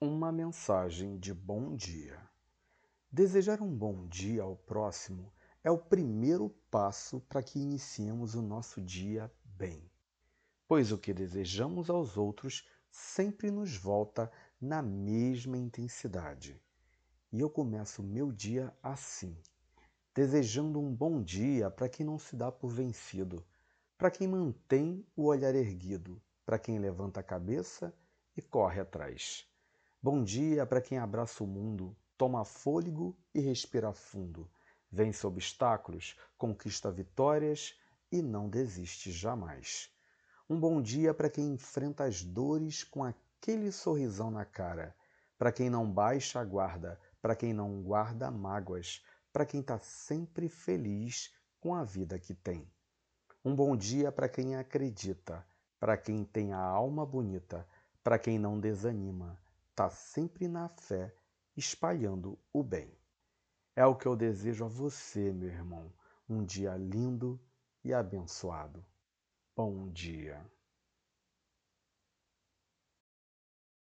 Uma mensagem de bom dia. Desejar um bom dia ao próximo é o primeiro passo para que iniciemos o nosso dia bem. Pois o que desejamos aos outros sempre nos volta na mesma intensidade. E eu começo meu dia assim, desejando um bom dia para quem não se dá por vencido, para quem mantém o olhar erguido, para quem levanta a cabeça e corre atrás. Bom dia para quem abraça o mundo, toma fôlego e respira fundo, vence obstáculos, conquista vitórias e não desiste jamais. Um bom dia para quem enfrenta as dores com aquele sorrisão na cara, para quem não baixa a guarda, para quem não guarda mágoas, para quem está sempre feliz com a vida que tem. Um bom dia para quem acredita, para quem tem a alma bonita, para quem não desanima, está sempre na fé, espalhando o bem. É o que eu desejo a você, meu irmão, um dia lindo e abençoado. Bom dia.